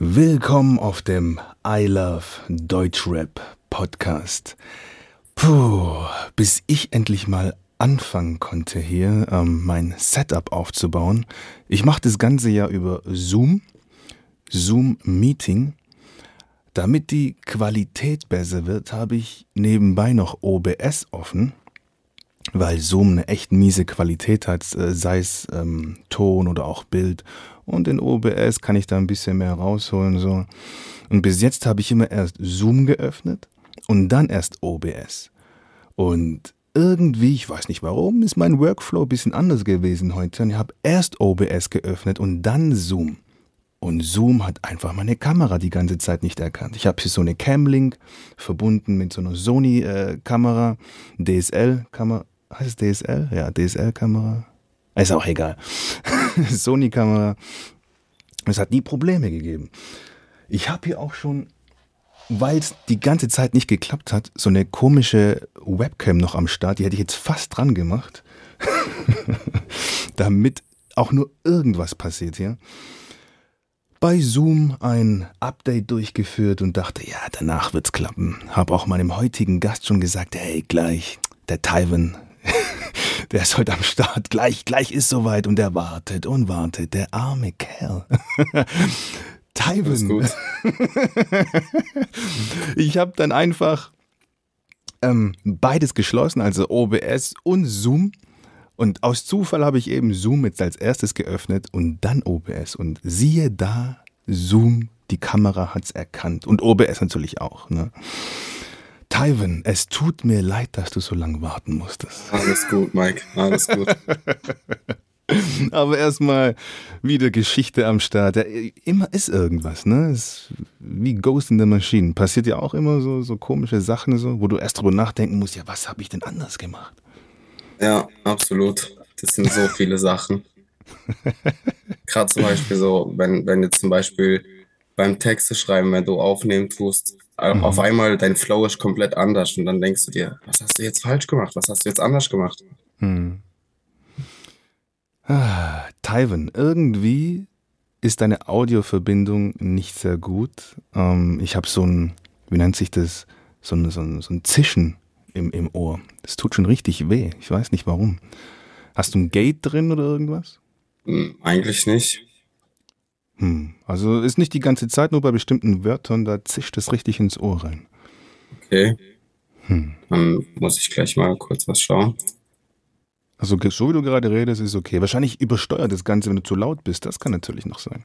Willkommen auf dem I Love Deutschrap Podcast. Puh, bis ich endlich mal anfangen konnte hier ähm, mein Setup aufzubauen. Ich mache das ganze ja über Zoom, Zoom Meeting. Damit die Qualität besser wird, habe ich nebenbei noch OBS offen, weil Zoom eine echt miese Qualität hat, äh, sei es ähm, Ton oder auch Bild. Und in OBS kann ich da ein bisschen mehr rausholen so. Und bis jetzt habe ich immer erst Zoom geöffnet und dann erst OBS. Und irgendwie, ich weiß nicht warum, ist mein Workflow ein bisschen anders gewesen heute. Und ich habe erst OBS geöffnet und dann Zoom. Und Zoom hat einfach meine Kamera die ganze Zeit nicht erkannt. Ich habe hier so eine Camlink verbunden mit so einer Sony-Kamera, äh, DSL-Kamera. Heißt es DSL? Ja, DSL-Kamera. Ist auch egal. Sony-Kamera. Es hat nie Probleme gegeben. Ich habe hier auch schon weil es die ganze Zeit nicht geklappt hat, so eine komische Webcam noch am Start, die hätte ich jetzt fast dran gemacht, damit auch nur irgendwas passiert hier. Bei Zoom ein Update durchgeführt und dachte, ja, danach wird's klappen. Hab auch meinem heutigen Gast schon gesagt, hey, gleich, der Tywin, der ist heute am Start, gleich, gleich ist soweit und der wartet und wartet, der arme Kerl. Tywin. ich habe dann einfach ähm, beides geschlossen, also OBS und Zoom. Und aus Zufall habe ich eben Zoom jetzt als erstes geöffnet und dann OBS. Und siehe da, Zoom, die Kamera hat es erkannt. Und OBS natürlich auch. Ne? Tywin, es tut mir leid, dass du so lange warten musstest. Alles gut, Mike. Alles gut. Aber erstmal wieder Geschichte am Start. Ja, immer ist irgendwas, ne? Ist wie Ghost in the Machine. Passiert ja auch immer so, so komische Sachen, so, wo du erst drüber nachdenken musst, ja, was habe ich denn anders gemacht? Ja, absolut. Das sind so viele Sachen. Gerade zum Beispiel so, wenn, wenn jetzt zum Beispiel beim Texte schreiben, wenn du aufnehmen tust, mhm. auf einmal dein Flow ist komplett anders und dann denkst du dir, was hast du jetzt falsch gemacht? Was hast du jetzt anders gemacht? Mhm. Ah, Tywin, irgendwie ist deine Audioverbindung nicht sehr gut. Ähm, ich habe so ein, wie nennt sich das, so ein, so ein, so ein Zischen im, im Ohr. Das tut schon richtig weh. Ich weiß nicht warum. Hast du ein Gate drin oder irgendwas? Hm, eigentlich nicht. Hm, also ist nicht die ganze Zeit, nur bei bestimmten Wörtern, da zischt es richtig ins Ohr rein. Okay. Hm. Dann muss ich gleich mal kurz was schauen. Also so wie du gerade redest, ist okay. Wahrscheinlich übersteuert das Ganze, wenn du zu laut bist. Das kann natürlich noch sein.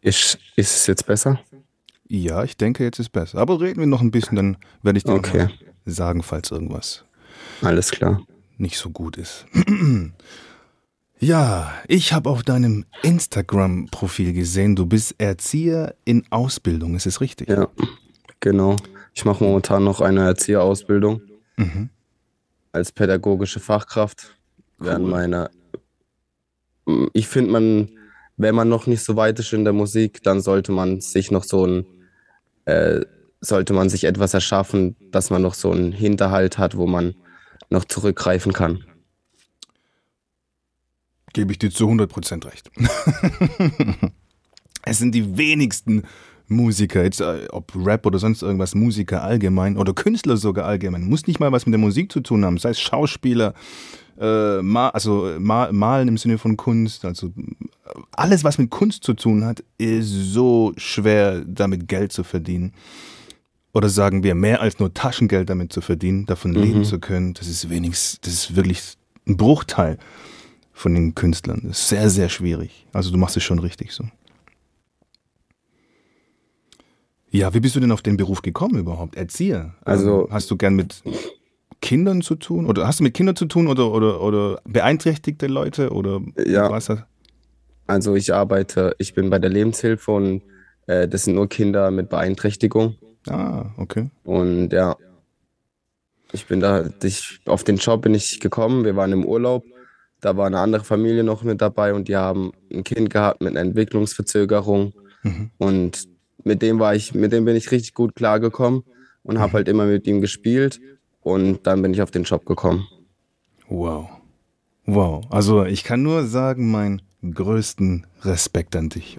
Ist, ist es jetzt besser? Ja, ich denke, jetzt ist besser. Aber reden wir noch ein bisschen, dann werde ich dir okay. sagen, falls irgendwas. Alles klar. Nicht so gut ist. Ja, ich habe auf deinem Instagram-Profil gesehen, du bist Erzieher in Ausbildung. Ist es richtig? Ja, genau. Ich mache momentan noch eine Erzieherausbildung mhm. als pädagogische Fachkraft während meiner. Ich finde, man, wenn man noch nicht so weit ist in der Musik, dann sollte man sich noch so ein, äh, sollte man sich etwas erschaffen, dass man noch so einen Hinterhalt hat, wo man noch zurückgreifen kann. Gebe ich dir zu 100% recht. es sind die wenigsten Musiker, jetzt äh, ob Rap oder sonst irgendwas, Musiker allgemein oder Künstler sogar allgemein, muss nicht mal was mit der Musik zu tun haben, sei es Schauspieler, äh, ma also ma malen im Sinne von Kunst, also alles, was mit Kunst zu tun hat, ist so schwer, damit Geld zu verdienen. Oder sagen wir, mehr als nur Taschengeld damit zu verdienen, davon mhm. leben zu können, das ist wenigstens, das ist wirklich ein Bruchteil von den Künstlern. Das ist sehr, sehr schwierig. Also du machst es schon richtig so. Ja, wie bist du denn auf den Beruf gekommen überhaupt? Erzieher. Also hast du gern mit Kindern zu tun? Oder hast du mit Kindern zu tun oder, oder, oder beeinträchtigte Leute? Oder ja. was das? Also ich arbeite, ich bin bei der Lebenshilfe und äh, das sind nur Kinder mit Beeinträchtigung. Ah, okay. Und ja, ich bin da, ich, auf den Job bin ich gekommen, wir waren im Urlaub, da war eine andere Familie noch mit dabei und die haben ein Kind gehabt mit einer Entwicklungsverzögerung. Mhm. Und mit dem war ich, mit dem bin ich richtig gut klargekommen und habe mhm. halt immer mit ihm gespielt. Und dann bin ich auf den Job gekommen. Wow. Wow. Also ich kann nur sagen, meinen größten Respekt an dich.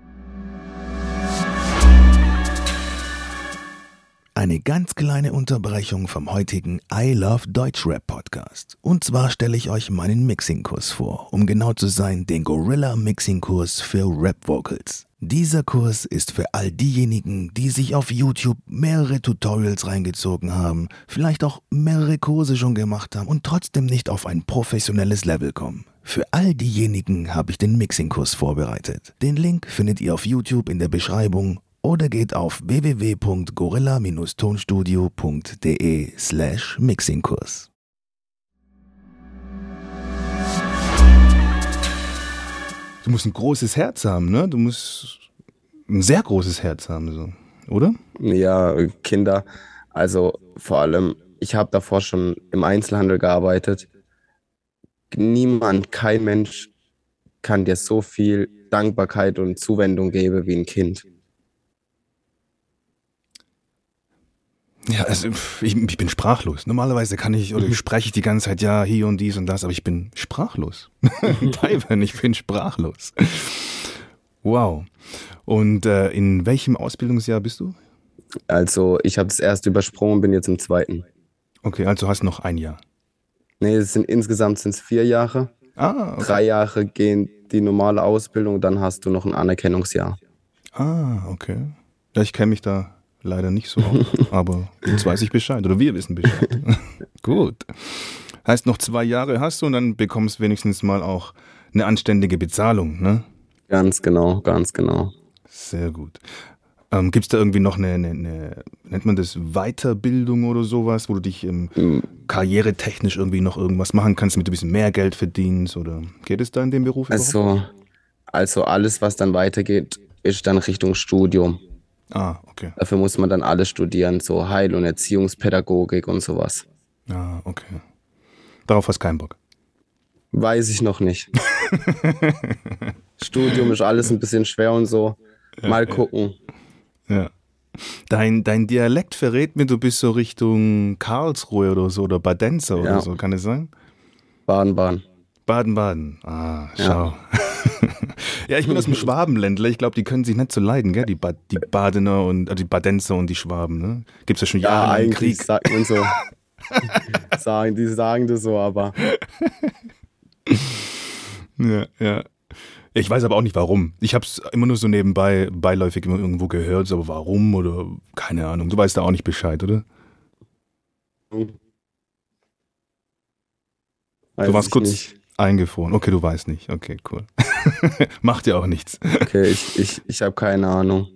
Eine ganz kleine Unterbrechung vom heutigen I Love Deutschrap Podcast. Und zwar stelle ich euch meinen Mixing-Kurs vor, um genau zu sein, den Gorilla Mixing-Kurs für Rap Vocals. Dieser Kurs ist für all diejenigen, die sich auf YouTube mehrere Tutorials reingezogen haben, vielleicht auch mehrere Kurse schon gemacht haben und trotzdem nicht auf ein professionelles Level kommen. Für all diejenigen habe ich den Mixing-Kurs vorbereitet. Den Link findet ihr auf YouTube in der Beschreibung oder geht auf www.gorilla-tonstudio.de slash Mixingkurs. Du musst ein großes Herz haben, ne? Du musst ein sehr großes Herz haben, so, oder? Ja, Kinder. Also vor allem, ich habe davor schon im Einzelhandel gearbeitet. Niemand, kein Mensch kann dir so viel Dankbarkeit und Zuwendung geben wie ein Kind. Ja, also ich, ich, bin sprachlos. Normalerweise kann ich oder mhm. spreche ich die ganze Zeit ja hier und dies und das, aber ich bin sprachlos. Taiwan, ich bin sprachlos. Wow. Und äh, in welchem Ausbildungsjahr bist du? Also ich habe das erste übersprungen, bin jetzt im zweiten. Okay, also hast noch ein Jahr. Nee, es sind insgesamt sind es vier Jahre. Ah, okay. Drei Jahre gehen die normale Ausbildung, dann hast du noch ein Anerkennungsjahr. Ah, okay. Ja, ich kenne mich da leider nicht so aber jetzt weiß ich Bescheid oder wir wissen Bescheid. Gut. Heißt, noch zwei Jahre hast du und dann bekommst wenigstens mal auch eine anständige Bezahlung, ne? Ganz genau, ganz genau. Sehr gut. Ähm, Gibt es da irgendwie noch eine, eine, eine, nennt man das Weiterbildung oder sowas, wo du dich ähm, mhm. karrieretechnisch irgendwie noch irgendwas machen kannst, damit du ein bisschen mehr Geld verdienst? Oder geht es da in dem Beruf? Also, also alles, was dann weitergeht, ist dann Richtung Studium. Ah, okay. Dafür muss man dann alles studieren, so Heil- und Erziehungspädagogik und sowas. Ah, okay. Darauf hast du keinen Bock. Weiß ich noch nicht. Studium ist alles ein bisschen schwer und so. Mal gucken. Ja. Dein, dein Dialekt verrät mir, du bist so Richtung Karlsruhe oder so oder Badenzer oder ja. so, kann es sein? Baden-Baden. Baden-Baden. Ah, schau. Ja. ja, ich bin aus dem Schwabenländler. Ich glaube, die können sich nicht so leiden, gell? Die, ba die Badener und also die Badenzer und die Schwaben, ne? Gibt's ja schon Jahre ja, eigentlich Krieg. sagt man so. sagen, die sagen das so, aber. ja, ja. Ich weiß aber auch nicht warum. Ich habe es immer nur so nebenbei, beiläufig irgendwo gehört, aber warum oder keine Ahnung. Du weißt da auch nicht Bescheid, oder? Weiß du warst kurz nicht. Eingefroren. Okay, du weißt nicht. Okay, cool. Macht ja auch nichts. Okay, ich, ich, ich habe keine Ahnung.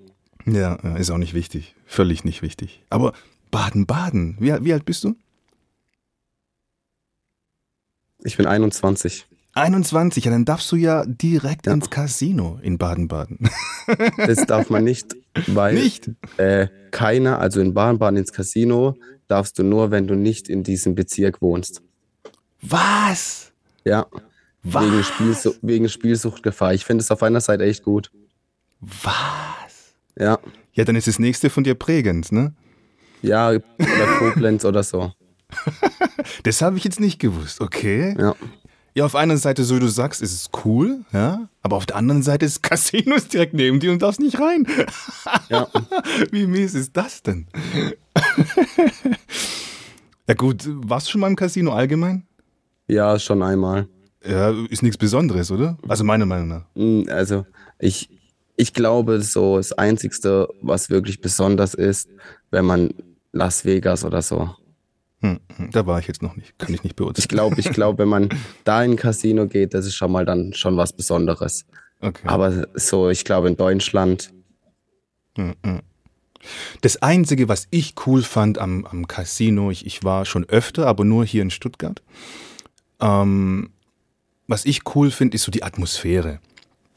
Ja, ist auch nicht wichtig. Völlig nicht wichtig. Aber Baden-Baden, wie, wie alt bist du? Ich bin 21. 21, ja, dann darfst du ja direkt ja. ins Casino in Baden-Baden. Das darf man nicht, weil nicht? Äh, keiner, also in Baden-Baden ins Casino darfst du nur, wenn du nicht in diesem Bezirk wohnst. Was? Ja. Was? Wegen, Spielsu wegen Spielsuchtgefahr. Ich finde es auf einer Seite echt gut. Was? Ja. Ja, dann ist das nächste von dir prägend, ne? Ja, oder Koblenz oder so. das habe ich jetzt nicht gewusst, okay? Ja. Ja, auf einer Seite, so wie du sagst, ist es cool, ja, aber auf der anderen Seite ist Casinos direkt neben dir und darfst nicht rein. Ja. Wie mies ist das denn? ja gut, warst du schon mal im Casino allgemein? Ja, schon einmal. Ja, ist nichts Besonderes, oder? Also meiner Meinung nach. Mm, also ich, ich glaube, so das Einzigste, was wirklich besonders ist, wenn man Las Vegas oder so hm, hm, da war ich jetzt noch nicht, kann ich nicht beurteilen. Ich glaube, ich glaube, wenn man da in ein Casino geht, das ist schon mal dann schon was Besonderes. Okay. Aber so, ich glaube, in Deutschland. Hm, das Einzige, was ich cool fand am, am Casino, ich, ich war schon öfter, aber nur hier in Stuttgart. Ähm, was ich cool finde, ist so die Atmosphäre.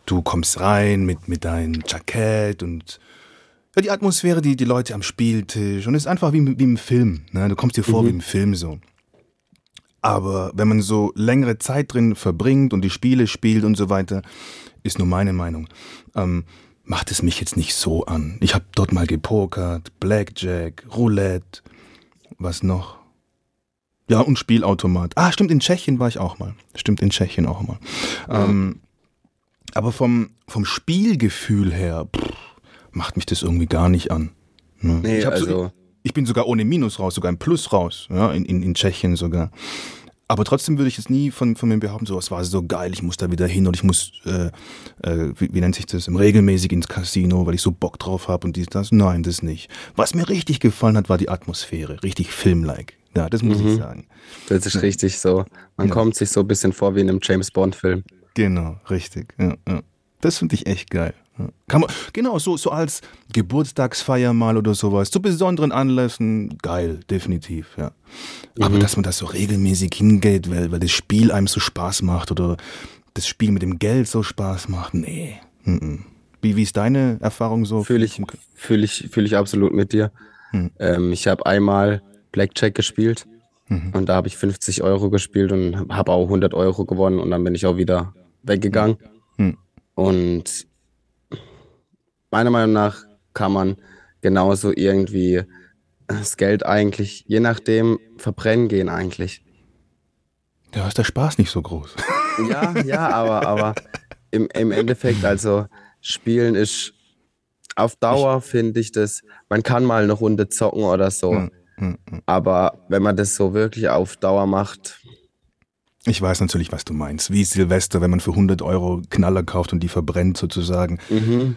Du kommst rein mit, mit deinem Jackett und ja, die Atmosphäre, die, die Leute am Spieltisch und es ist einfach wie, wie im Film. Ne? Du kommst dir vor mhm. wie im Film so. Aber wenn man so längere Zeit drin verbringt und die Spiele spielt und so weiter, ist nur meine Meinung, ähm, macht es mich jetzt nicht so an. Ich habe dort mal gepokert, Blackjack, Roulette, was noch? Ja, und Spielautomat. Ah, stimmt, in Tschechien war ich auch mal. Stimmt, in Tschechien auch mal. Mhm. Ähm, aber vom, vom Spielgefühl her, pff, macht mich das irgendwie gar nicht an. Ne? Nee, also so ich bin sogar ohne Minus raus, sogar im Plus raus, ja, in, in, in Tschechien sogar. Aber trotzdem würde ich es nie von, von mir behaupten, so, es war so geil, ich muss da wieder hin und ich muss, äh, äh, wie, wie, nennt sich das, regelmäßig ins Casino, weil ich so Bock drauf habe und dies, das. Nein, das nicht. Was mir richtig gefallen hat, war die Atmosphäre. Richtig filmlike. Ja, das muss mhm. ich sagen. Das ist richtig so. Man ja. kommt sich so ein bisschen vor wie in einem James Bond-Film. Genau, richtig. Ja, ja. Das finde ich echt geil. Kann man, genau, so, so als Geburtstagsfeier mal oder sowas, zu besonderen Anlässen, geil, definitiv, ja. Mhm. Aber dass man das so regelmäßig hingeht, weil, weil das Spiel einem so Spaß macht oder das Spiel mit dem Geld so Spaß macht, nee. Mhm. Wie, wie ist deine Erfahrung so? Fühle ich, fühl ich, fühl ich absolut mit dir. Mhm. Ähm, ich habe einmal Blackjack gespielt mhm. und da habe ich 50 Euro gespielt und habe auch 100 Euro gewonnen und dann bin ich auch wieder weggegangen. Mhm. Und meiner Meinung nach kann man genauso irgendwie das Geld eigentlich, je nachdem, verbrennen gehen eigentlich. Ja, ist der Spaß nicht so groß. Ja, ja, aber, aber im, im Endeffekt, also Spielen ist auf Dauer, finde ich das, man kann mal eine Runde zocken oder so. Hm, Aber wenn man das so wirklich auf Dauer macht. Ich weiß natürlich, was du meinst. Wie Silvester, wenn man für 100 Euro Knaller kauft und die verbrennt sozusagen. Mhm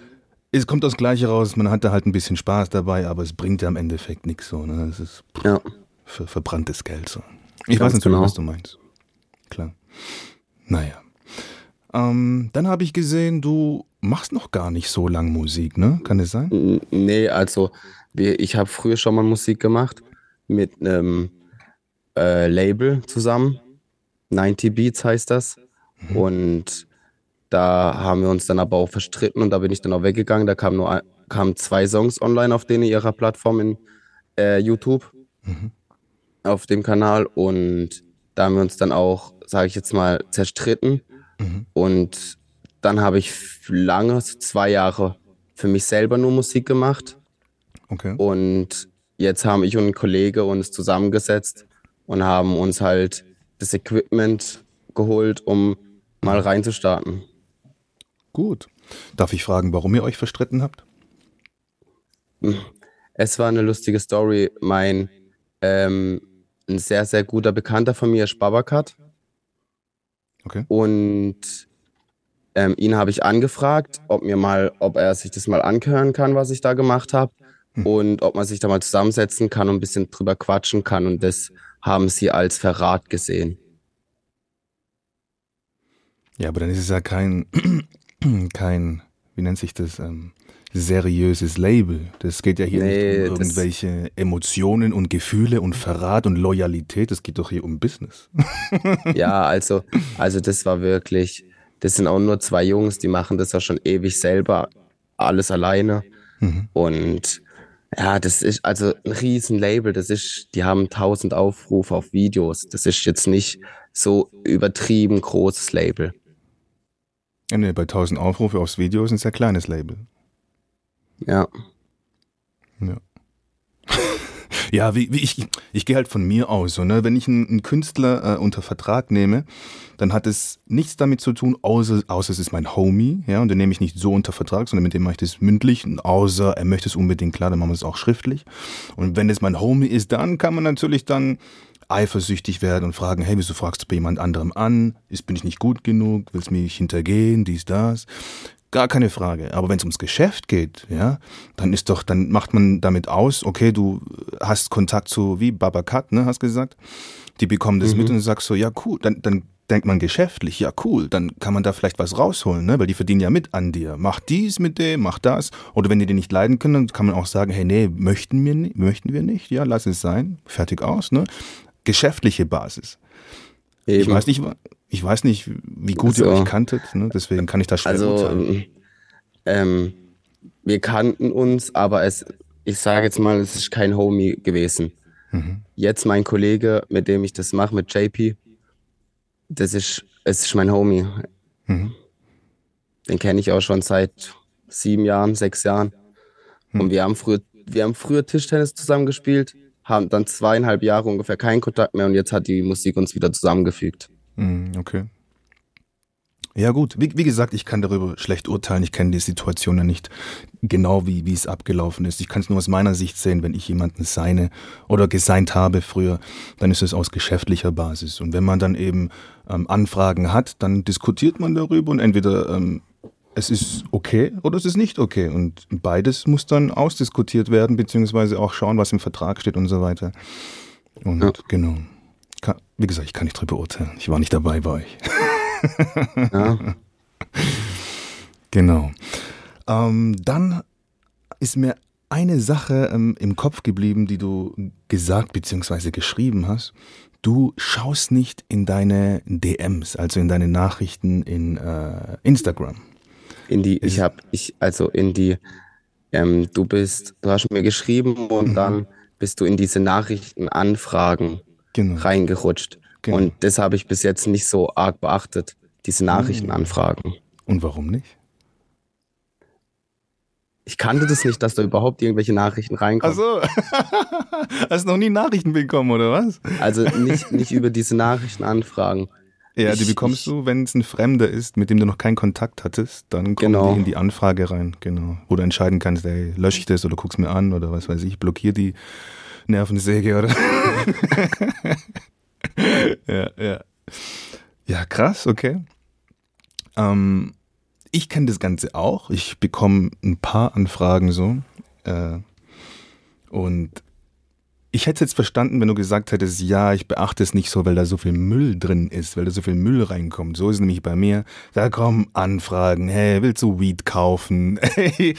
es kommt das Gleiche raus, man hatte halt ein bisschen Spaß dabei, aber es bringt ja im Endeffekt nichts so. Ne? Es ist ja. ver verbranntes Geld so. Ich Ganz weiß natürlich, genau. was du meinst. Klar. Naja. Ähm, dann habe ich gesehen, du machst noch gar nicht so lang Musik, ne? Kann es sein? Nee, also ich habe früher schon mal Musik gemacht mit einem äh, Label zusammen. 90 Beats heißt das. Mhm. Und da haben wir uns dann aber auch verstritten und da bin ich dann auch weggegangen. Da kamen nur kamen zwei Songs online auf denen ihrer Plattform in äh, YouTube, mhm. auf dem Kanal. Und da haben wir uns dann auch, sage ich jetzt mal, zerstritten. Mhm. Und dann habe ich lange, zwei Jahre, für mich selber nur Musik gemacht. Okay. Und jetzt haben ich und ein Kollege uns zusammengesetzt und haben uns halt das Equipment geholt, um mal reinzustarten. Gut. Darf ich fragen, warum ihr euch verstritten habt? Es war eine lustige Story. Mein ähm, ein sehr, sehr guter Bekannter von mir ist Babakat. Okay. Und ähm, ihn habe ich angefragt, ob mir mal, ob er sich das mal anhören kann, was ich da gemacht habe. Hm. Und ob man sich da mal zusammensetzen kann und ein bisschen drüber quatschen kann. Und das haben sie als Verrat gesehen. Ja, aber dann ist es ja kein kein, wie nennt sich das, ähm, seriöses Label. Das geht ja hier nee, nicht um irgendwelche Emotionen und Gefühle und Verrat und Loyalität. Es geht doch hier um Business. ja, also, also das war wirklich, das sind auch nur zwei Jungs, die machen das ja schon ewig selber, alles alleine. Mhm. Und ja, das ist also ein Riesenlabel. Das ist, die haben tausend Aufrufe auf Videos. Das ist jetzt nicht so übertrieben großes Label. Ja, nee, bei 1000 Aufrufe aufs Video ist ein sehr kleines Label. Ja. Ja. Ja, wie, wie ich, ich gehe halt von mir aus. So, ne? Wenn ich einen, einen Künstler äh, unter Vertrag nehme, dann hat es nichts damit zu tun, außer, außer es ist mein Homie, ja, und den nehme ich nicht so unter Vertrag, sondern mit dem mache ich das mündlich, außer er möchte es unbedingt klar, dann machen wir es auch schriftlich. Und wenn es mein Homie ist, dann kann man natürlich dann eifersüchtig werden und fragen, hey, wieso fragst du bei jemand anderem an? Ist, bin ich nicht gut genug? Willst du mich hintergehen? Dies, das? Gar keine Frage. Aber wenn es ums Geschäft geht, ja, dann ist doch, dann macht man damit aus, okay, du hast Kontakt zu, wie Babakat, ne, hast gesagt. Die bekommen das mhm. mit und du sagst so, ja, cool, dann, dann denkt man geschäftlich, ja cool, dann kann man da vielleicht was rausholen, ne? weil die verdienen ja mit an dir. Mach dies mit dem, mach das. Oder wenn die den nicht leiden können, dann kann man auch sagen, hey, nee, möchten wir, nicht, möchten wir nicht, ja, lass es sein, fertig aus. Ne? geschäftliche Basis. Eben. Ich weiß nicht, ich weiß nicht, wie gut also, ihr euch kanntet, ne? deswegen kann ich das schwer Also, ähm, wir kannten uns, aber es, ich sage jetzt mal, es ist kein Homie gewesen. Mhm. Jetzt mein Kollege, mit dem ich das mache, mit JP, das ist, es ist mein Homie. Mhm. Den kenne ich auch schon seit sieben Jahren, sechs Jahren. Mhm. Und wir haben früher, wir haben früher Tischtennis zusammen gespielt haben dann zweieinhalb Jahre ungefähr keinen Kontakt mehr und jetzt hat die Musik uns wieder zusammengefügt. Mhm, okay. Ja gut, wie, wie, gesagt, ich kann darüber schlecht urteilen. Ich kenne die Situation ja nicht genau, wie, wie es abgelaufen ist. Ich kann es nur aus meiner Sicht sehen, wenn ich jemanden seine oder geseint habe früher, dann ist es aus geschäftlicher Basis. Und wenn man dann eben ähm, Anfragen hat, dann diskutiert man darüber und entweder ähm, es ist okay oder es ist nicht okay. Und beides muss dann ausdiskutiert werden, beziehungsweise auch schauen, was im Vertrag steht und so weiter. Und ja. genau. Wie gesagt, ich kann nicht drüber urteilen. Ich war nicht dabei bei euch. Ja. genau. Ähm, dann ist mir eine Sache ähm, im Kopf geblieben, die du gesagt bzw. geschrieben hast. Du schaust nicht in deine DMs, also in deine Nachrichten in äh, Instagram. In die, ich habe, ich, also in die, ähm, du bist, du hast mir geschrieben und mhm. dann bist du in diese Nachrichtenanfragen genau. reingerutscht. Genau. Und das habe ich bis jetzt nicht so arg beachtet, diese Nachrichtenanfragen. Und warum nicht? Ich kannte das nicht, dass da überhaupt irgendwelche Nachrichten reinkommen. Ach so. Hast du noch nie Nachrichten bekommen, oder was? Also nicht, nicht über diese Nachrichtenanfragen. Ja, ich, die bekommst du, wenn es ein Fremder ist, mit dem du noch keinen Kontakt hattest, dann kommen genau. die in die Anfrage rein, genau. Wo du entscheiden kannst, ey, lösche ich das oder guck's mir an oder was weiß ich, blockier die Nervensäge oder. ja, ja. Ja, krass, okay. Ähm, ich kenne das Ganze auch. Ich bekomme ein paar Anfragen so. Äh, und ich hätte jetzt verstanden, wenn du gesagt hättest, ja, ich beachte es nicht so, weil da so viel Müll drin ist, weil da so viel Müll reinkommt. So ist es nämlich bei mir. Da kommen Anfragen, hey, willst du Weed kaufen? Hey,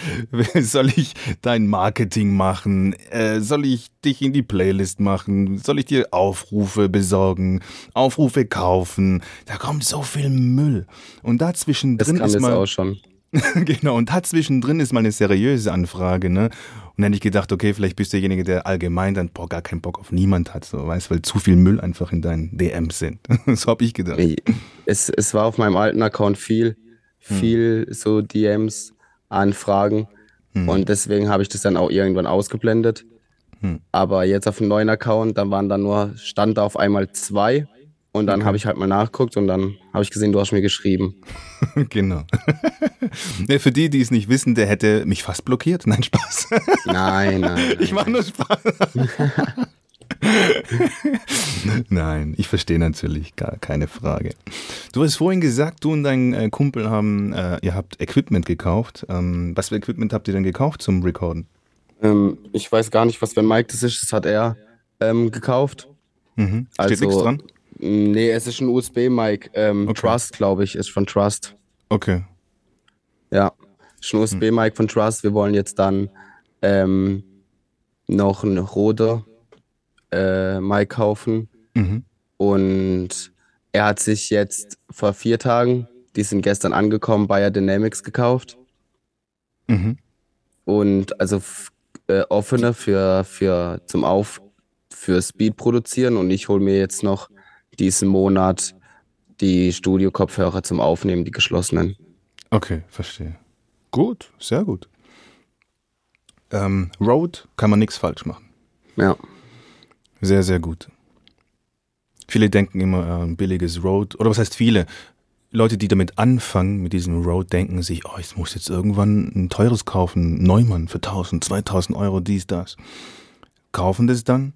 soll ich dein Marketing machen? Äh, soll ich dich in die Playlist machen? Soll ich dir Aufrufe besorgen? Aufrufe kaufen? Da kommt so viel Müll. Und dazwischen drin ist mal... auch schon. genau, und dazwischen drin ist mal eine seriöse Anfrage, ne? Und dann hätte ich gedacht, okay, vielleicht bist du derjenige, der allgemein dann boah, gar keinen Bock auf niemand hat, so, weißt, weil zu viel Müll einfach in deinen DMs sind. so habe ich gedacht. Es, es war auf meinem alten Account viel, hm. viel hm. so DMs, Anfragen. Hm. Und deswegen habe ich das dann auch irgendwann ausgeblendet. Hm. Aber jetzt auf dem neuen Account, dann waren da nur, stand da auf einmal zwei. Und dann okay. habe ich halt mal nachgeguckt und dann habe ich gesehen, du hast mir geschrieben. genau. Für die, die es nicht wissen, der hätte mich fast blockiert. Nein, Spaß. Nein, nein. nein ich mache nur Spaß. Nein, ich verstehe natürlich, gar keine Frage. Du hast vorhin gesagt, du und dein äh, Kumpel haben, äh, ihr habt Equipment gekauft. Ähm, was für Equipment habt ihr denn gekauft zum Recorden? Ähm, ich weiß gar nicht, was für ein Mic das ist. Das hat er ähm, gekauft. Mhm. Steht also, nichts dran? Nee, es ist ein USB-Mic. Ähm, okay. Trust, glaube ich, ist von Trust. Okay. Ja, ist ein USB-Mic hm. von Trust. Wir wollen jetzt dann ähm, noch ein Rode äh, Mic kaufen. Mhm. Und er hat sich jetzt vor vier Tagen, die sind gestern angekommen, Bayer Dynamics gekauft. Mhm. Und also äh, offene für, für zum Auf für Speed produzieren und ich hole mir jetzt noch diesen Monat die Studio-Kopfhörer zum Aufnehmen, die geschlossenen. Okay, verstehe. Gut, sehr gut. Ähm, Road kann man nichts falsch machen. Ja. Sehr, sehr gut. Viele denken immer, äh, ein billiges Road, oder was heißt viele? Leute, die damit anfangen, mit diesem Road, denken sich, oh, ich muss jetzt irgendwann ein teures kaufen, Neumann für 1000, 2000 Euro, dies, das. Kaufen das dann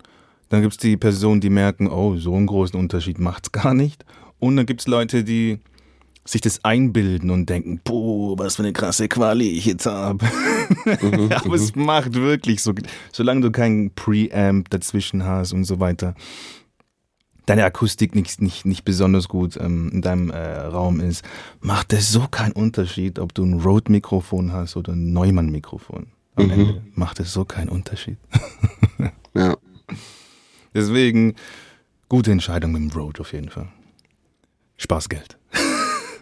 dann gibt es die Personen, die merken, oh, so einen großen Unterschied macht es gar nicht. Und dann gibt es Leute, die sich das einbilden und denken, boah, was für eine krasse Quali ich jetzt habe. Mhm, Aber es mhm. macht wirklich so, solange du keinen Preamp dazwischen hast und so weiter, deine Akustik nicht, nicht, nicht besonders gut ähm, in deinem äh, Raum ist, macht es so keinen Unterschied, ob du ein Rode-Mikrofon hast oder ein Neumann-Mikrofon. Am mhm. Ende macht es so keinen Unterschied. ja. Deswegen, gute Entscheidung mit dem Road auf jeden Fall. Spaßgeld.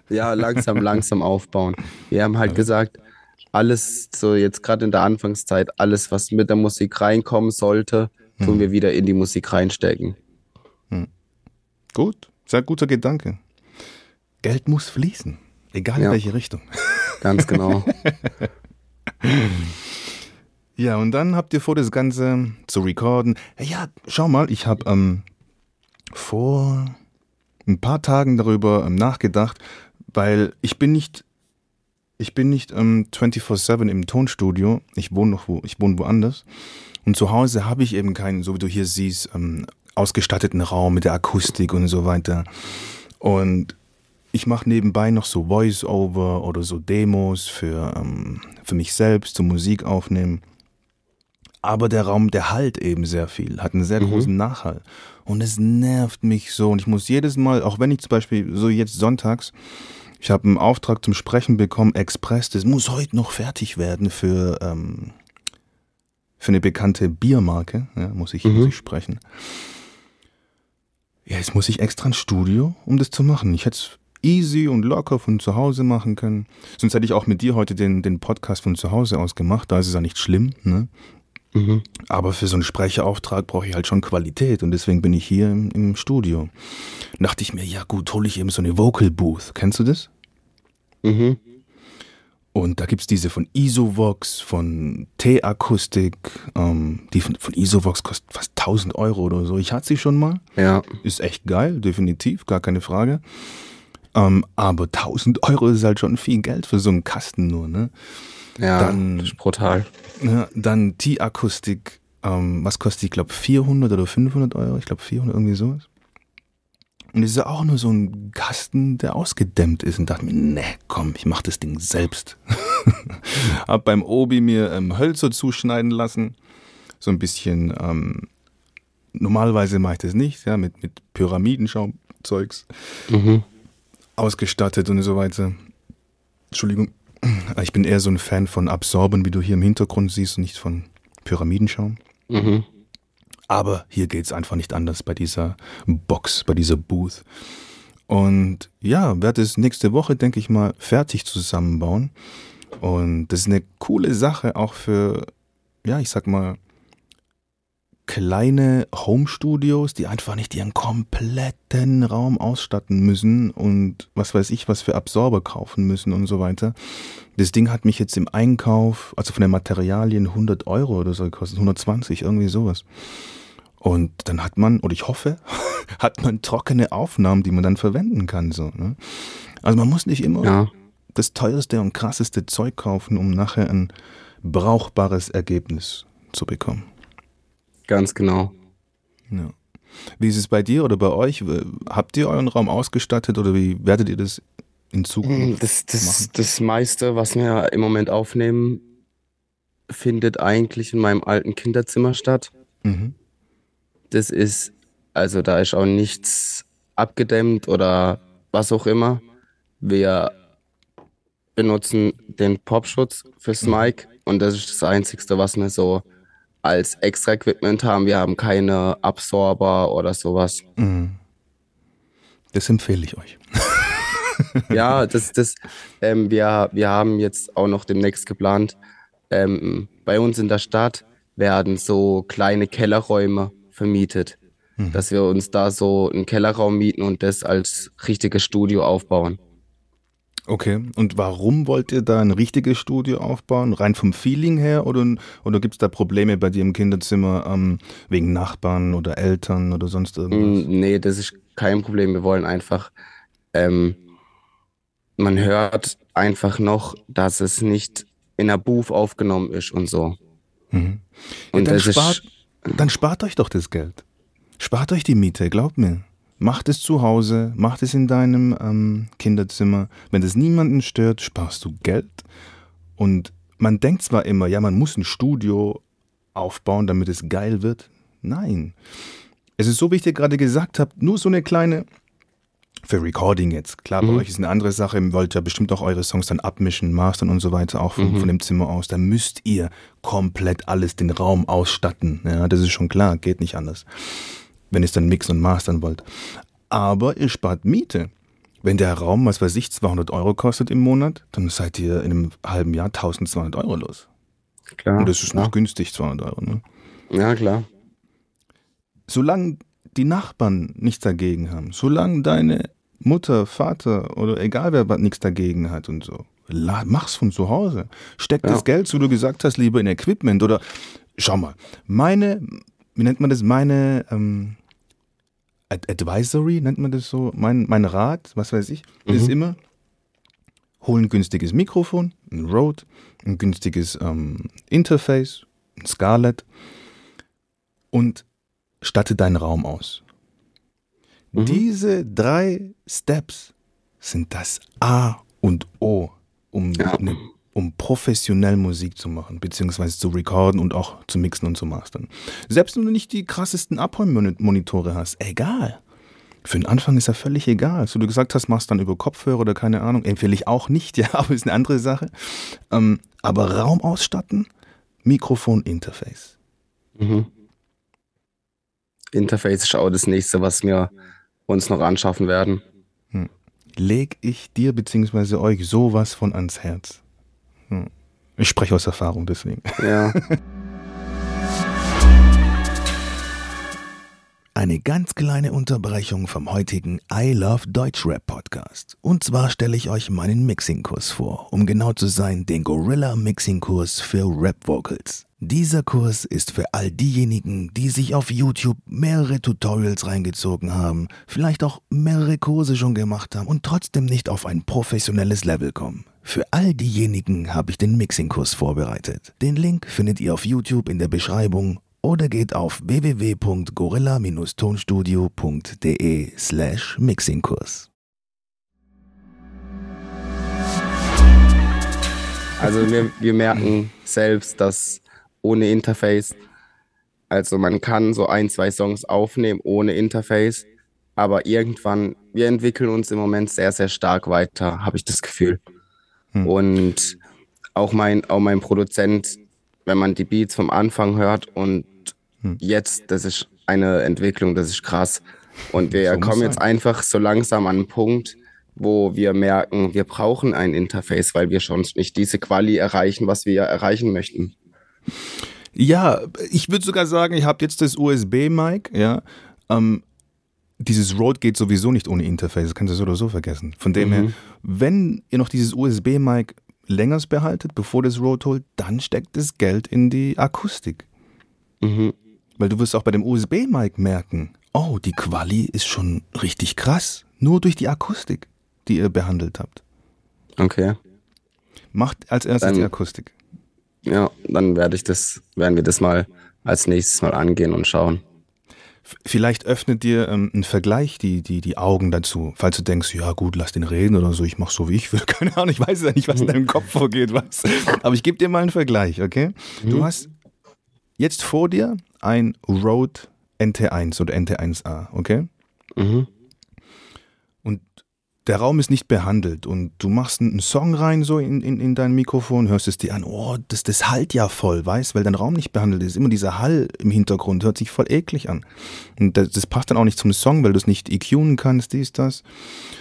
Ja, langsam, langsam aufbauen. Wir haben halt ja. gesagt, alles so jetzt gerade in der Anfangszeit, alles, was mit der Musik reinkommen sollte, tun hm. wir wieder in die Musik reinstecken. Hm. Gut, sehr guter Gedanke. Geld muss fließen, egal ja. in welche Richtung. Ganz genau. Ja, und dann habt ihr vor, das Ganze zu recorden. Ja, schau mal, ich habe ähm, vor ein paar Tagen darüber ähm, nachgedacht, weil ich bin nicht, ich bin nicht ähm, 24-7 im Tonstudio. Ich wohne noch wo, ich wohne woanders. Und zu Hause habe ich eben keinen, so wie du hier siehst, ähm, ausgestatteten Raum mit der Akustik und so weiter. Und ich mache nebenbei noch so Voice-Over oder so Demos für, ähm, für mich selbst zum Musik aufnehmen. Aber der Raum, der halt eben sehr viel, hat einen sehr mhm. großen Nachhall. Und es nervt mich so. Und ich muss jedes Mal, auch wenn ich zum Beispiel so jetzt sonntags, ich habe einen Auftrag zum Sprechen bekommen, Express, das muss heute noch fertig werden für, ähm, für eine bekannte Biermarke, ja, muss, ich, mhm. muss ich sprechen. Ja, jetzt muss ich extra ins Studio, um das zu machen. Ich hätte es easy und locker von zu Hause machen können. Sonst hätte ich auch mit dir heute den, den Podcast von zu Hause aus gemacht. Da ist es ja nicht schlimm. Ne? Mhm. Aber für so einen Sprecherauftrag brauche ich halt schon Qualität und deswegen bin ich hier im, im Studio. dachte ich mir, ja gut, hole ich eben so eine Vocal Booth. Kennst du das? Mhm. Und da gibt es diese von Isovox, von T-Akustik. Ähm, die von, von Isovox kostet fast 1000 Euro oder so. Ich hatte sie schon mal. Ja. Ist echt geil, definitiv, gar keine Frage. Ähm, aber 1000 Euro ist halt schon viel Geld für so einen Kasten nur, ne? Ja, dann, das ist brutal. Ja, dann T-Akustik, ähm, was kostet die? Ich glaube 400 oder 500 Euro. Ich glaube 400, irgendwie sowas. Und es ist ja auch nur so ein Kasten, der ausgedämmt ist. Und dachte mir, ne, komm, ich mach das Ding selbst. Hab beim Obi mir ähm, Hölzer zuschneiden lassen. So ein bisschen, ähm, normalerweise mache ich das nicht, ja, mit, mit Pyramidenschaumzeugs. Mhm. Ausgestattet und so weiter. Entschuldigung. Ich bin eher so ein Fan von Absorben, wie du hier im Hintergrund siehst, und nicht von Pyramidenschaum. Mhm. Aber hier geht es einfach nicht anders bei dieser Box, bei dieser Booth. Und ja, werde es nächste Woche, denke ich mal, fertig zusammenbauen. Und das ist eine coole Sache auch für, ja, ich sag mal, kleine Home-Studios, die einfach nicht ihren kompletten Raum ausstatten müssen und was weiß ich, was für Absorber kaufen müssen und so weiter. Das Ding hat mich jetzt im Einkauf, also von den Materialien 100 Euro oder so gekostet, 120, irgendwie sowas. Und dann hat man, oder ich hoffe, hat man trockene Aufnahmen, die man dann verwenden kann. So, ne? Also man muss nicht immer ja. das teuerste und krasseste Zeug kaufen, um nachher ein brauchbares Ergebnis zu bekommen. Ganz genau. Ja. Wie ist es bei dir oder bei euch? Habt ihr euren Raum ausgestattet oder wie werdet ihr das in Zukunft das, das, machen? Das meiste, was wir im Moment aufnehmen, findet eigentlich in meinem alten Kinderzimmer statt. Mhm. Das ist, also da ist auch nichts abgedämmt oder was auch immer. Wir benutzen den Popschutz fürs mhm. Mic und das ist das Einzige, was wir so als extra Equipment haben. Wir haben keine Absorber oder sowas. Mhm. Das empfehle ich euch. ja, das, das, ähm, wir, wir haben jetzt auch noch demnächst geplant, ähm, bei uns in der Stadt werden so kleine Kellerräume vermietet. Mhm. Dass wir uns da so einen Kellerraum mieten und das als richtiges Studio aufbauen. Okay, und warum wollt ihr da ein richtiges Studio aufbauen? Rein vom Feeling her oder, oder gibt es da Probleme bei dir im Kinderzimmer ähm, wegen Nachbarn oder Eltern oder sonst irgendwas? Mm, nee, das ist kein Problem. Wir wollen einfach, ähm, man hört einfach noch, dass es nicht in der Booth aufgenommen ist und so. Mhm. Ja, und dann, spart, dann spart euch doch das Geld. Spart euch die Miete, glaubt mir. Macht es zu Hause, macht es in deinem ähm, Kinderzimmer. Wenn es niemanden stört, sparst du Geld. Und man denkt zwar immer, ja, man muss ein Studio aufbauen, damit es geil wird. Nein. Es ist so, wie ich dir gerade gesagt habe, nur so eine kleine für Recording jetzt. Klar, bei mhm. euch ist eine andere Sache. Ihr wollt ja bestimmt auch eure Songs dann abmischen, mastern und so weiter, auch von, mhm. von dem Zimmer aus. Da müsst ihr komplett alles, den Raum ausstatten. Ja, das ist schon klar, geht nicht anders wenn ihr es dann mixen und mastern wollt. Aber ihr spart Miete. Wenn der Raum, was weiß ich, 200 Euro kostet im Monat, dann seid ihr in einem halben Jahr 1200 Euro los. Klar. Und das ist klar. noch günstig, 200 Euro. Ne? Ja, klar. Solange die Nachbarn nichts dagegen haben, solange deine Mutter, Vater oder egal wer nichts dagegen hat und so, mach's von zu Hause. Steck ja. das Geld, so du gesagt hast, lieber in Equipment oder schau mal, meine wie nennt man das, meine ähm, Advisory, nennt man das so, mein, mein Rat, was weiß ich, mhm. ist immer, hol ein günstiges Mikrofon, ein Rode, ein günstiges ähm, Interface, ein Scarlett und statte deinen Raum aus. Mhm. Diese drei Steps sind das A und O, um, ja. eine, um professionell Musik zu machen, beziehungsweise zu recorden und auch zu mixen und zu mastern. Selbst wenn du nicht die krassesten Abräummonitore hast, egal. Für den Anfang ist ja völlig egal. So du gesagt hast, machst dann über Kopfhörer oder keine Ahnung, empfehle ich auch nicht, ja, aber ist eine andere Sache. Ähm, aber Raum ausstatten, Mikrofon, Interface. Mhm. Interface ist auch das nächste, was wir uns noch anschaffen werden. Hm. Leg ich dir bzw. euch sowas von ans Herz. Hm. Ich spreche aus Erfahrung deswegen. Ja. Eine ganz kleine Unterbrechung vom heutigen I Love Deutschrap Podcast. Und zwar stelle ich euch meinen Mixing-Kurs vor, um genau zu sein, den Gorilla Mixing-Kurs für Rap Vocals. Dieser Kurs ist für all diejenigen, die sich auf YouTube mehrere Tutorials reingezogen haben, vielleicht auch mehrere Kurse schon gemacht haben und trotzdem nicht auf ein professionelles Level kommen. Für all diejenigen habe ich den Mixing-Kurs vorbereitet. Den Link findet ihr auf YouTube in der Beschreibung oder geht auf www.gorilla-tonstudio.de slash Mixingkurs. Also wir, wir merken selbst, dass ohne Interface, also man kann so ein, zwei Songs aufnehmen ohne Interface, aber irgendwann, wir entwickeln uns im Moment sehr, sehr stark weiter, habe ich das Gefühl. Hm. Und auch mein, auch mein Produzent, wenn man die Beats vom Anfang hört und hm. Jetzt, das ist eine Entwicklung, das ist krass. Und wir so kommen jetzt einfach so langsam an einen Punkt, wo wir merken, wir brauchen ein Interface, weil wir schon nicht diese Quali erreichen, was wir erreichen möchten. Ja, ich würde sogar sagen, ich habe jetzt das USB-Mic, ja. Ähm, dieses Rode geht sowieso nicht ohne Interface, das kannst du so oder so vergessen. Von dem mhm. her, wenn ihr noch dieses USB-Mic länger behaltet, bevor das Rode holt, dann steckt das Geld in die Akustik. Mhm. Weil du wirst auch bei dem USB-Mic merken, oh, die Quali ist schon richtig krass. Nur durch die Akustik, die ihr behandelt habt. Okay. Macht als erstes dann, die Akustik. Ja, dann werde ich das, werden wir das mal als nächstes mal angehen und schauen. Vielleicht öffnet dir ähm, ein Vergleich die, die, die Augen dazu, falls du denkst, ja gut, lass den reden oder so, ich mach so wie ich will. Keine Ahnung, ich weiß ja nicht, was in deinem Kopf vorgeht, was. Aber ich gebe dir mal einen Vergleich, okay? Mhm. Du hast jetzt vor dir ein Rode NT1 oder NT1A, okay? Mhm. Der Raum ist nicht behandelt und du machst einen Song rein so in, in, in dein Mikrofon, hörst es dir an, oh, das, das halt ja voll, weißt, weil dein Raum nicht behandelt ist. Immer dieser Hall im Hintergrund hört sich voll eklig an. Und das, das passt dann auch nicht zum Song, weil du es nicht EQen kannst, dies, das.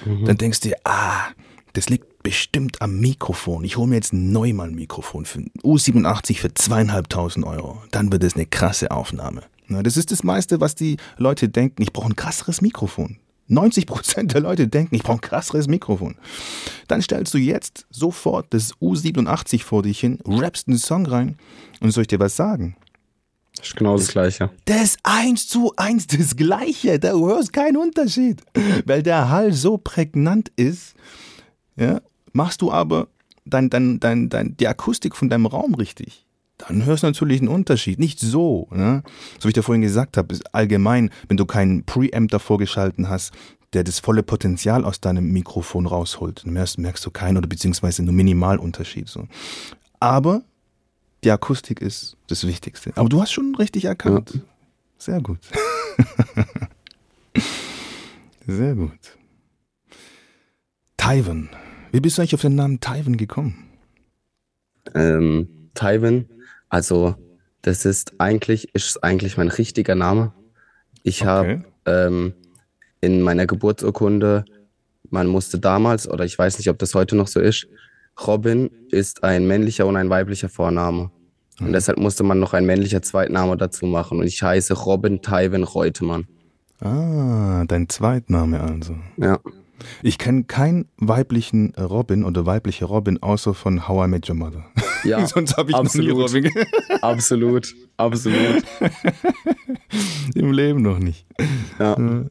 Mhm. Dann denkst du dir, ah, das liegt bestimmt am Mikrofon. Ich hole mir jetzt ein Neumann-Mikrofon für U87 für zweieinhalbtausend Euro. Dann wird es eine krasse Aufnahme. Na, das ist das meiste, was die Leute denken. Ich brauche ein krasseres Mikrofon. 90% der Leute denken, ich brauche ein krasseres Mikrofon. Dann stellst du jetzt sofort das U87 vor dich hin, rappst einen Song rein und soll ich dir was sagen? Das ist genau das, das Gleiche. Das ist eins zu eins das Gleiche. Da hörst keinen Unterschied. Weil der Hall so prägnant ist, ja, machst du aber dein, dein, dein, dein, die Akustik von deinem Raum richtig, dann hörst du natürlich einen Unterschied. Nicht so, ne? so wie ich dir vorhin gesagt habe, allgemein, wenn du keinen Preamp davor geschalten hast, der das volle Potenzial aus deinem Mikrofon rausholt, dann merkst, merkst du keinen oder beziehungsweise nur Minimalunterschied. So. Aber die Akustik ist das Wichtigste. Aber du hast schon richtig erkannt. Ja. Sehr gut. Sehr gut. Taiwan. Wie bist du eigentlich auf den Namen Taiwan gekommen? Ähm, Taiwan, also das ist eigentlich, ist eigentlich mein richtiger Name. Ich okay. habe ähm, in meiner Geburtsurkunde, man musste damals, oder ich weiß nicht, ob das heute noch so ist, Robin ist ein männlicher und ein weiblicher Vorname. Und mhm. deshalb musste man noch ein männlicher Zweitname dazu machen. Und ich heiße Robin Taiwan Reutemann. Ah, dein Zweitname also. Ja. Ich kenne keinen weiblichen Robin oder weibliche Robin außer von How I Met Your Mother. Ja, sonst habe ich absolut, noch nie Robin. absolut, absolut. Im Leben noch nicht. Ja.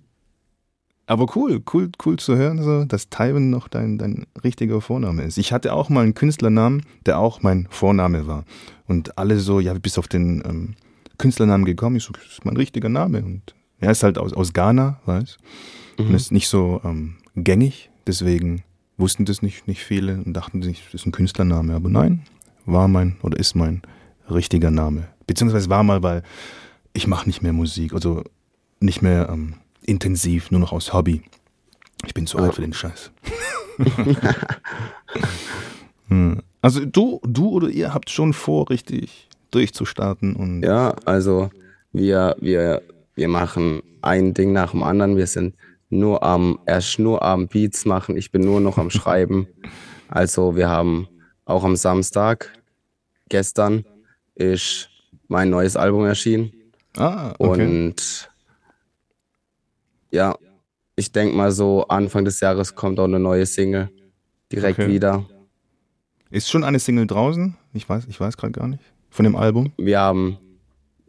Aber cool, cool, cool zu hören, so, dass Tywin noch dein, dein richtiger Vorname ist. Ich hatte auch mal einen Künstlernamen, der auch mein Vorname war. Und alle so, ja, bis auf den ähm, Künstlernamen gekommen. Ich so, das ist mein richtiger Name. Und er ist halt aus, aus Ghana, weißt mhm. Und ist nicht so ähm, gängig. Deswegen wussten das nicht, nicht viele und dachten sich, das ist ein Künstlername. Aber nein, war mein oder ist mein richtiger Name. Beziehungsweise war mal, weil ich mache nicht mehr Musik. Also nicht mehr ähm, intensiv, nur noch aus Hobby. Ich bin zu alt für den Scheiß. Hm. also du, du oder ihr habt schon vor, richtig durchzustarten und. Ja, also wir, wir, wir machen ein Ding nach dem anderen. Wir sind nur am, erst nur am Beats machen. Ich bin nur noch am Schreiben. Also wir haben auch am Samstag, gestern, ist mein neues Album erschienen. Ah, okay. Und ja, ich denke mal so, Anfang des Jahres kommt auch eine neue Single direkt okay. wieder. Ist schon eine Single draußen? Ich weiß, ich weiß gerade gar nicht. Von dem Album? Wir haben,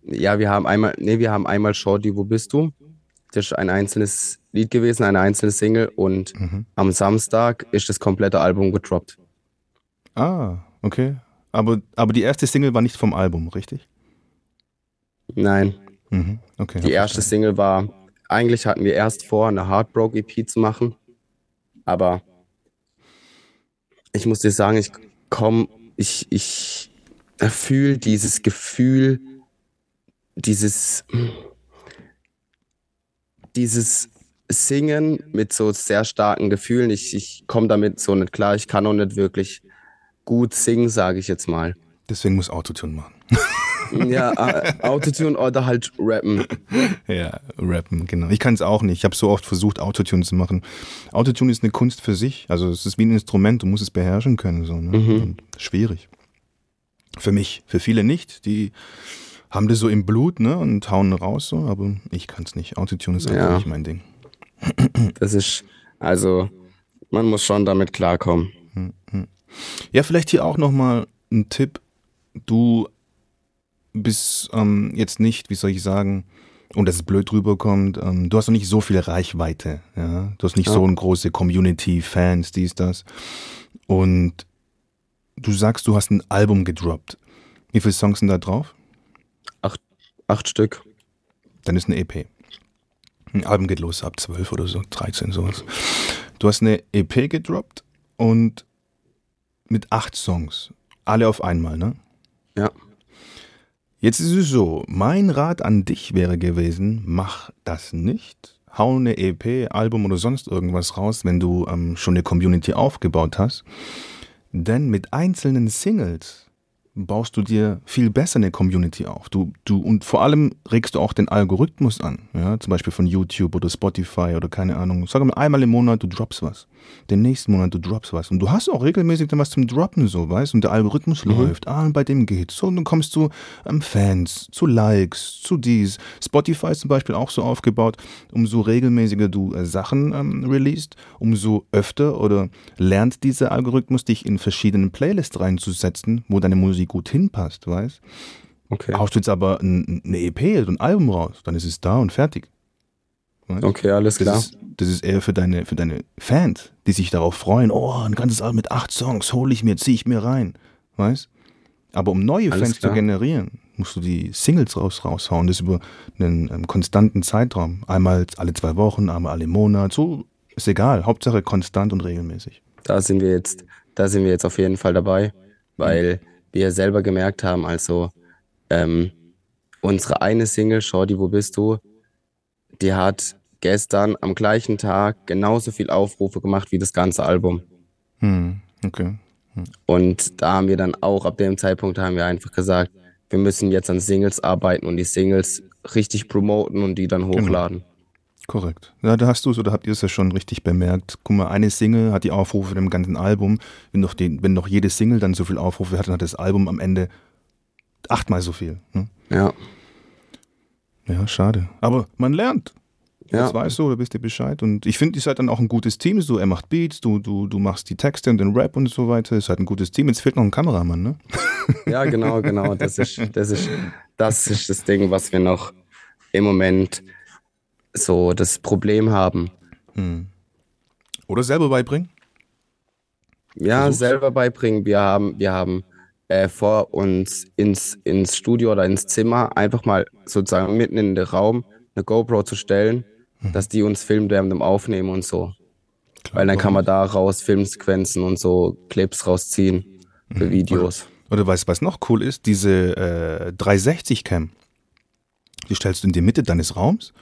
ja, wir haben einmal, nee, wir haben einmal Shorty, wo bist du? Das ist ein einzelnes Lied gewesen, eine einzelne Single und mhm. am Samstag ist das komplette Album gedroppt. Ah, okay. Aber, aber die erste Single war nicht vom Album, richtig? Nein. Mhm. Okay. Die erste Single war eigentlich hatten wir erst vor, eine Heartbroke EP zu machen. Aber ich muss dir sagen, ich komme, ich, ich fühle dieses Gefühl, dieses, dieses Singen mit so sehr starken Gefühlen. Ich, ich komme damit so nicht klar. Ich kann auch nicht wirklich gut singen, sage ich jetzt mal. Deswegen muss Autotune machen. Ja, äh, Autotune oder halt rappen. Ja, rappen, genau. Ich kann es auch nicht. Ich habe so oft versucht, Autotune zu machen. Autotune ist eine Kunst für sich. Also es ist wie ein Instrument, du musst es beherrschen können. So, ne? mhm. Schwierig. Für mich. Für viele nicht. Die haben das so im Blut ne? und hauen raus so, aber ich kann es nicht. Autotune ist einfach ja. nicht mein Ding. Das ist, also, man muss schon damit klarkommen. Mhm. Ja, vielleicht hier auch nochmal ein Tipp. Du bist ähm, jetzt nicht, wie soll ich sagen, und dass es blöd rüberkommt, ähm, du hast noch nicht so viel Reichweite, ja. Du hast nicht ja. so eine große Community, Fans, dies, das. Und du sagst, du hast ein Album gedroppt. Wie viele Songs sind da drauf? Acht, acht Stück. Dann ist eine EP. Ein Album geht los ab zwölf oder so, 13 sowas. Du hast eine EP gedroppt und mit acht Songs. Alle auf einmal, ne? Ja. Jetzt ist es so, mein Rat an dich wäre gewesen, mach das nicht. Hau eine EP, Album oder sonst irgendwas raus, wenn du ähm, schon eine Community aufgebaut hast. Denn mit einzelnen Singles baust du dir viel besser eine Community auf. Du, du, und vor allem regst du auch den Algorithmus an. Ja, zum Beispiel von YouTube oder Spotify oder keine Ahnung. Sag mal, einmal im Monat du droppst was. Den nächsten Monat du droppst was. Und du hast auch regelmäßig dann was zum Droppen, so, weißt Und der Algorithmus mhm. läuft. Ah, bei dem geht's. So, und dann kommst du ähm, Fans, zu Likes, zu dies. Spotify ist zum Beispiel auch so aufgebaut, umso regelmäßiger du äh, Sachen ähm, releast, umso öfter oder lernt dieser Algorithmus dich in verschiedenen Playlists reinzusetzen, wo deine Musik die gut hinpasst, weißt Okay. Haust du jetzt aber eine EP, ein Album raus, dann ist es da und fertig. Weißt? Okay, alles klar. Das ist, das ist eher für deine, für deine Fans, die sich darauf freuen, oh, ein ganzes Album mit acht Songs, hole ich mir, ziehe ich mir rein. Weißt Aber um neue alles Fans klar. zu generieren, musst du die Singles raus, raushauen, das über einen, einen konstanten Zeitraum. Einmal alle zwei Wochen, einmal alle Monate, so ist egal. Hauptsache konstant und regelmäßig. Da sind wir jetzt, da sind wir jetzt auf jeden Fall dabei, weil mhm wir selber gemerkt haben, also ähm, unsere eine Single, Shorty, wo bist du, die hat gestern am gleichen Tag genauso viel Aufrufe gemacht wie das ganze Album. Hm, okay. Hm. Und da haben wir dann auch, ab dem Zeitpunkt haben wir einfach gesagt, wir müssen jetzt an Singles arbeiten und die Singles richtig promoten und die dann genau. hochladen. Genau. Korrekt. Ja, da hast du es oder habt ihr es ja schon richtig bemerkt. Guck mal, eine Single hat die Aufrufe von dem ganzen Album. Wenn doch, die, wenn doch jede Single dann so viel Aufrufe hat, dann hat das Album am Ende achtmal so viel. Ne? Ja. Ja, schade. Aber man lernt. Ja. Das weißt du, da bist du Bescheid. Und ich finde, ihr seid dann auch ein gutes Team. So, er macht Beats, du, du, du machst die Texte und den Rap und so weiter. Ist halt ein gutes Team. Jetzt fehlt noch ein Kameramann, ne? Ja, genau, genau. Das ist, das ist, das ist das Ding, was wir noch im Moment so das Problem haben. Hm. Oder selber beibringen? Ja, Versuch's. selber beibringen. Wir haben, wir haben äh, vor, uns ins, ins Studio oder ins Zimmer einfach mal sozusagen mitten in den Raum eine GoPro zu stellen, mhm. dass die uns filmt während dem Aufnehmen und so. Klar, Weil dann kann man daraus Filmsequenzen und so Clips rausziehen für mhm. Videos. Oder, oder weißt du, was noch cool ist? Diese äh, 360-Cam. Die stellst du in die Mitte deines Raums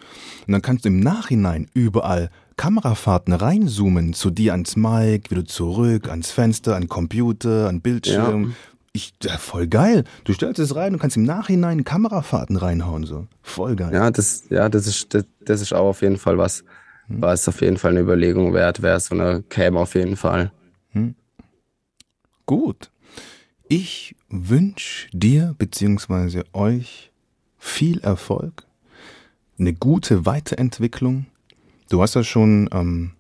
und dann kannst du im Nachhinein überall Kamerafahrten reinzoomen, zu dir ans Mic, wieder zurück, ans Fenster, an Computer, an Bildschirm. Ja. Ich, ja, voll geil. Du stellst es rein und kannst im Nachhinein Kamerafahrten reinhauen, so. Voll geil. Ja, das, ja, das ist, das, das ist auch auf jeden Fall was, hm. was auf jeden Fall eine Überlegung wert wäre, so eine Cam auf jeden Fall. Hm. Gut. Ich wünsche dir bzw. euch viel Erfolg, eine gute Weiterentwicklung. Du hast ja schon ähm,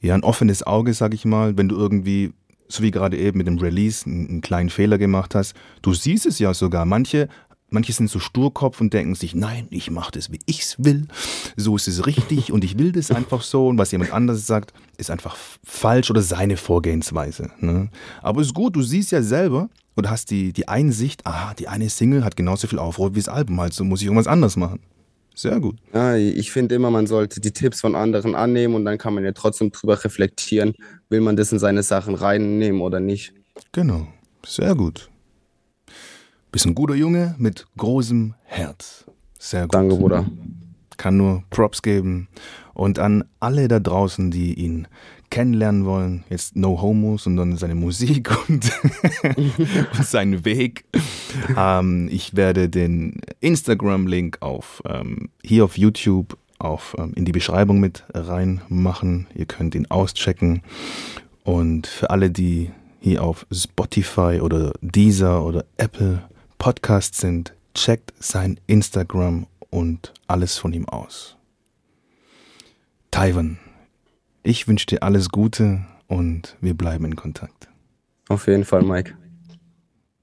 ja, ein offenes Auge, sag ich mal, wenn du irgendwie, so wie gerade eben mit dem Release, einen, einen kleinen Fehler gemacht hast. Du siehst es ja sogar. Manche Manche sind so Sturkopf und denken sich, nein, ich mache das, wie ich es will. So ist es richtig und ich will das einfach so. Und was jemand anderes sagt, ist einfach falsch oder seine Vorgehensweise. Ne? Aber es ist gut, du siehst ja selber oder hast die, die Einsicht, aha, die eine Single hat genauso viel Aufruhr wie das Album, also muss ich irgendwas anders machen. Sehr gut. Ja, ich finde immer, man sollte die Tipps von anderen annehmen und dann kann man ja trotzdem drüber reflektieren, will man das in seine Sachen reinnehmen oder nicht. Genau, sehr gut. Bist ein guter Junge mit großem Herz. Sehr gut. Danke, Bruder. Kann nur Props geben. Und an alle da draußen, die ihn kennenlernen wollen, jetzt No Homo, sondern seine Musik und, und seinen Weg. Ähm, ich werde den Instagram-Link auf ähm, hier auf YouTube auf, ähm, in die Beschreibung mit reinmachen. Ihr könnt ihn auschecken. Und für alle, die hier auf Spotify oder Deezer oder Apple Podcast sind, checkt sein Instagram und alles von ihm aus. Taiwan, ich wünsche dir alles Gute und wir bleiben in Kontakt. Auf jeden Fall, Mike.